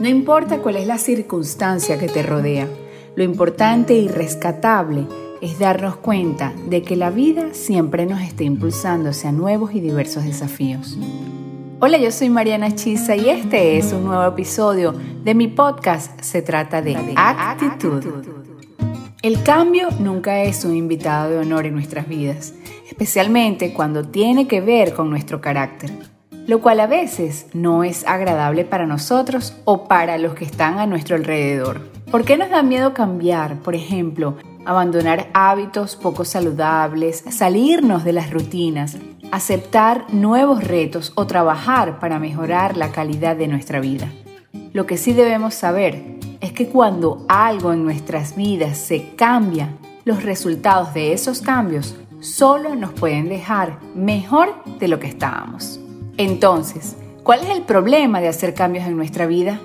No importa cuál es la circunstancia que te rodea, lo importante y rescatable es darnos cuenta de que la vida siempre nos está impulsando hacia nuevos y diversos desafíos. Hola, yo soy Mariana Chisa y este es un nuevo episodio de mi podcast. Se trata de actitud. El cambio nunca es un invitado de honor en nuestras vidas, especialmente cuando tiene que ver con nuestro carácter lo cual a veces no es agradable para nosotros o para los que están a nuestro alrededor. ¿Por qué nos da miedo cambiar? Por ejemplo, abandonar hábitos poco saludables, salirnos de las rutinas, aceptar nuevos retos o trabajar para mejorar la calidad de nuestra vida. Lo que sí debemos saber es que cuando algo en nuestras vidas se cambia, los resultados de esos cambios solo nos pueden dejar mejor de lo que estábamos. Entonces, ¿cuál es el problema de hacer cambios en nuestra vida?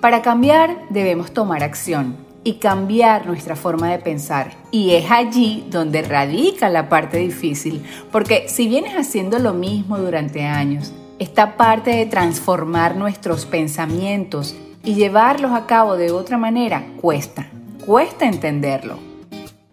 Para cambiar debemos tomar acción y cambiar nuestra forma de pensar. Y es allí donde radica la parte difícil, porque si vienes haciendo lo mismo durante años, esta parte de transformar nuestros pensamientos y llevarlos a cabo de otra manera cuesta, cuesta entenderlo.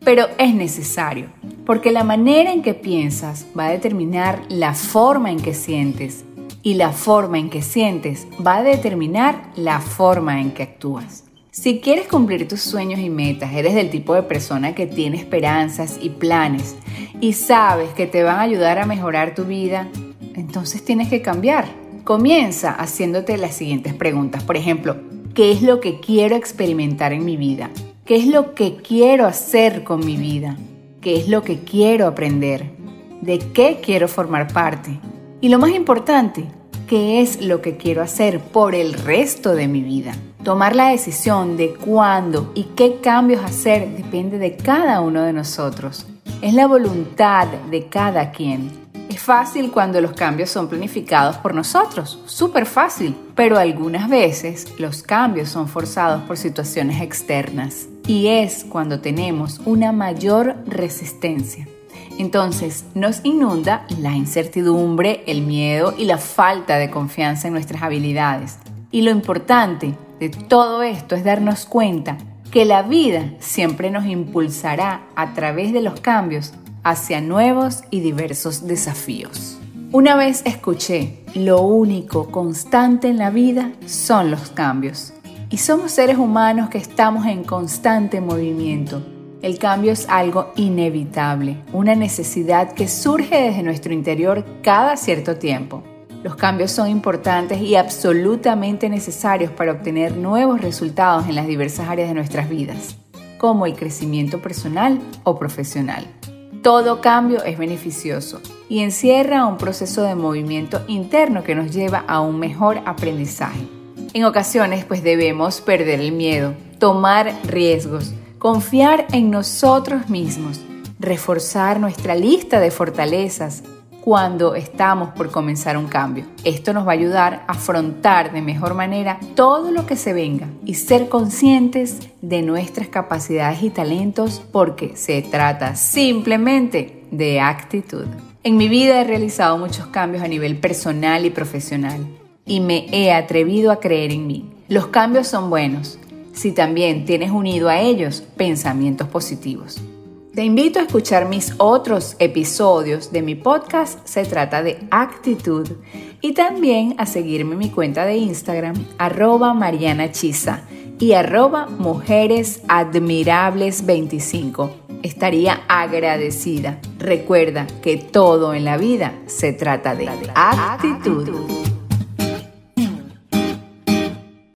Pero es necesario porque la manera en que piensas va a determinar la forma en que sientes y la forma en que sientes va a determinar la forma en que actúas. Si quieres cumplir tus sueños y metas, eres del tipo de persona que tiene esperanzas y planes y sabes que te van a ayudar a mejorar tu vida, entonces tienes que cambiar. Comienza haciéndote las siguientes preguntas. Por ejemplo, ¿qué es lo que quiero experimentar en mi vida? ¿Qué es lo que quiero hacer con mi vida? Qué es lo que quiero aprender, de qué quiero formar parte y lo más importante, qué es lo que quiero hacer por el resto de mi vida. Tomar la decisión de cuándo y qué cambios hacer depende de cada uno de nosotros. Es la voluntad de cada quien. Fácil cuando los cambios son planificados por nosotros, súper fácil, pero algunas veces los cambios son forzados por situaciones externas y es cuando tenemos una mayor resistencia. Entonces nos inunda la incertidumbre, el miedo y la falta de confianza en nuestras habilidades. Y lo importante de todo esto es darnos cuenta que la vida siempre nos impulsará a través de los cambios hacia nuevos y diversos desafíos. Una vez escuché, lo único constante en la vida son los cambios. Y somos seres humanos que estamos en constante movimiento. El cambio es algo inevitable, una necesidad que surge desde nuestro interior cada cierto tiempo. Los cambios son importantes y absolutamente necesarios para obtener nuevos resultados en las diversas áreas de nuestras vidas, como el crecimiento personal o profesional. Todo cambio es beneficioso y encierra un proceso de movimiento interno que nos lleva a un mejor aprendizaje. En ocasiones pues debemos perder el miedo, tomar riesgos, confiar en nosotros mismos, reforzar nuestra lista de fortalezas cuando estamos por comenzar un cambio. Esto nos va a ayudar a afrontar de mejor manera todo lo que se venga y ser conscientes de nuestras capacidades y talentos porque se trata simplemente de actitud. En mi vida he realizado muchos cambios a nivel personal y profesional y me he atrevido a creer en mí. Los cambios son buenos si también tienes unido a ellos pensamientos positivos. Te invito a escuchar mis otros episodios de mi podcast, se trata de actitud, y también a seguirme en mi cuenta de Instagram, arroba Mariana y arroba mujeresadmirables25. Estaría agradecida. Recuerda que todo en la vida se trata de actitud.